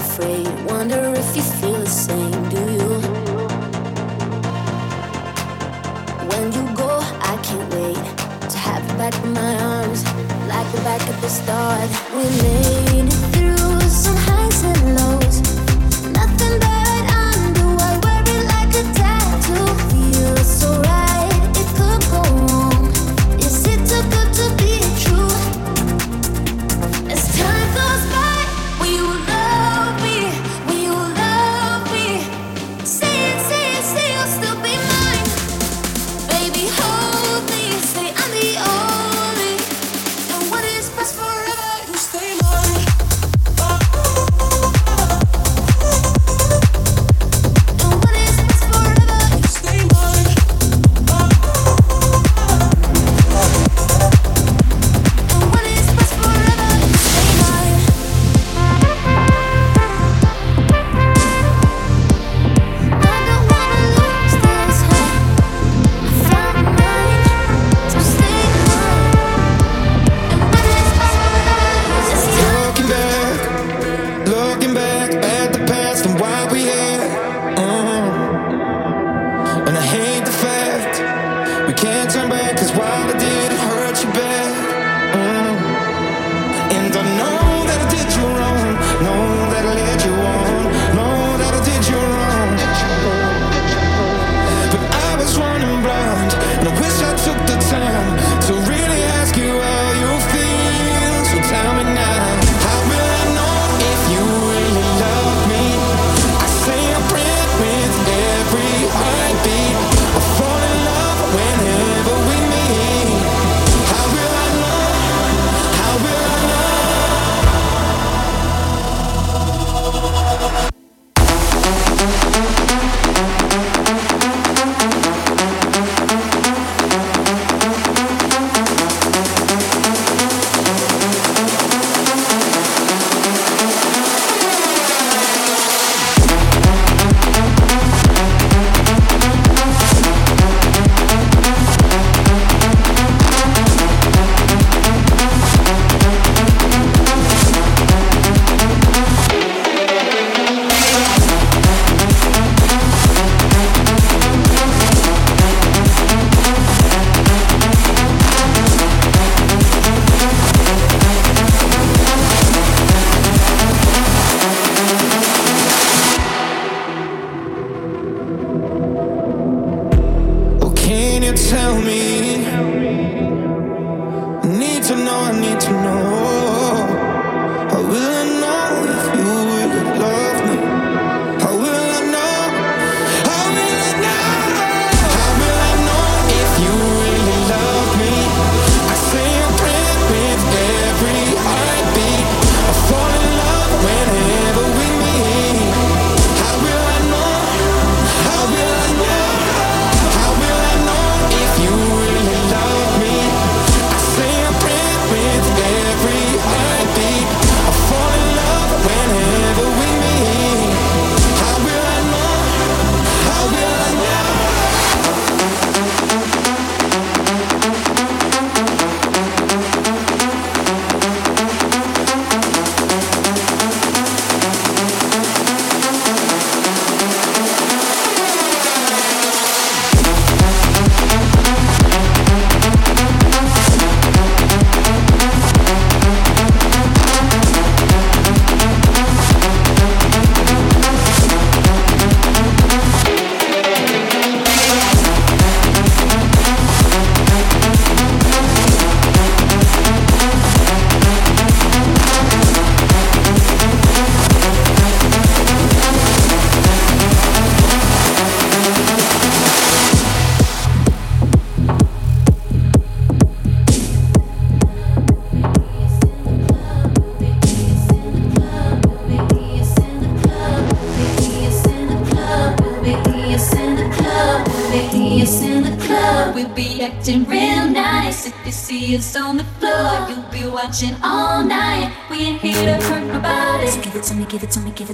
afraid, wonder if you feel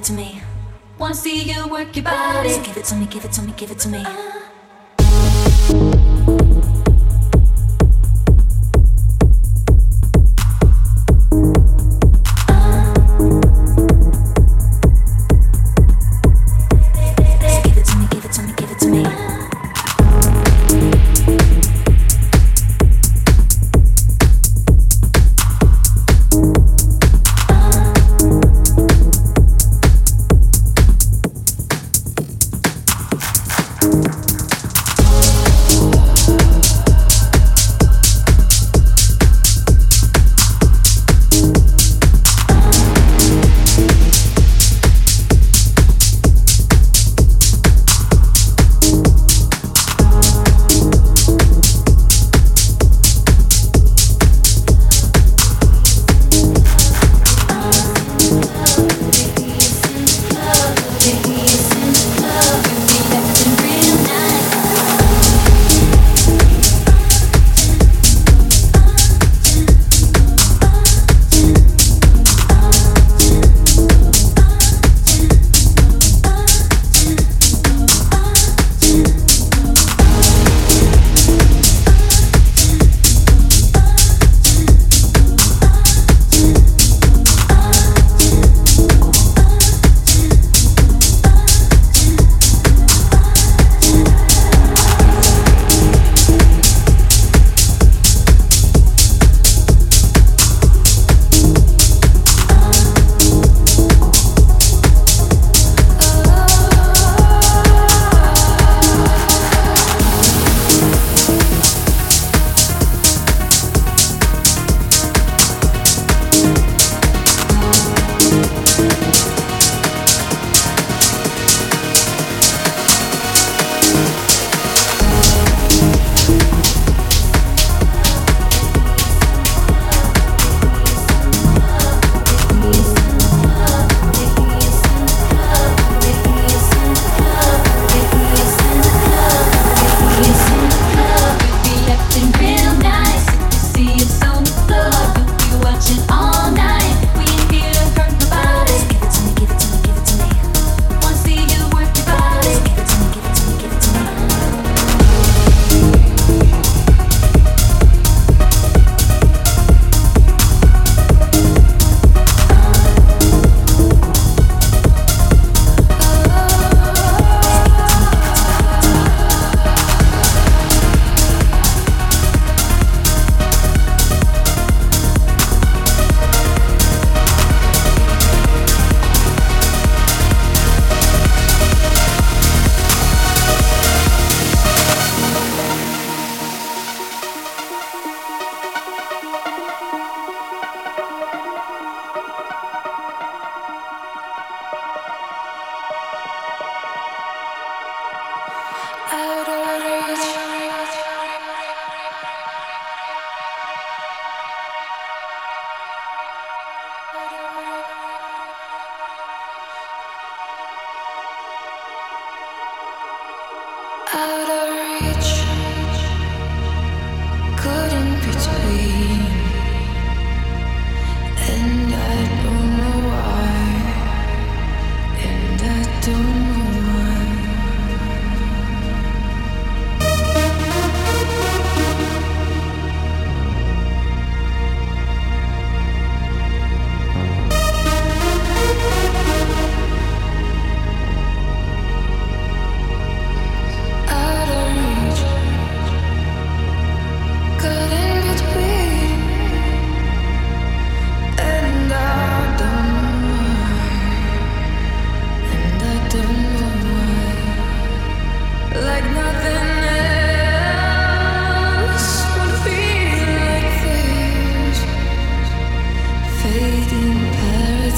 to me. Wanna see you work your body. So give it to me, give it to me, give it to me. Uh,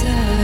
desire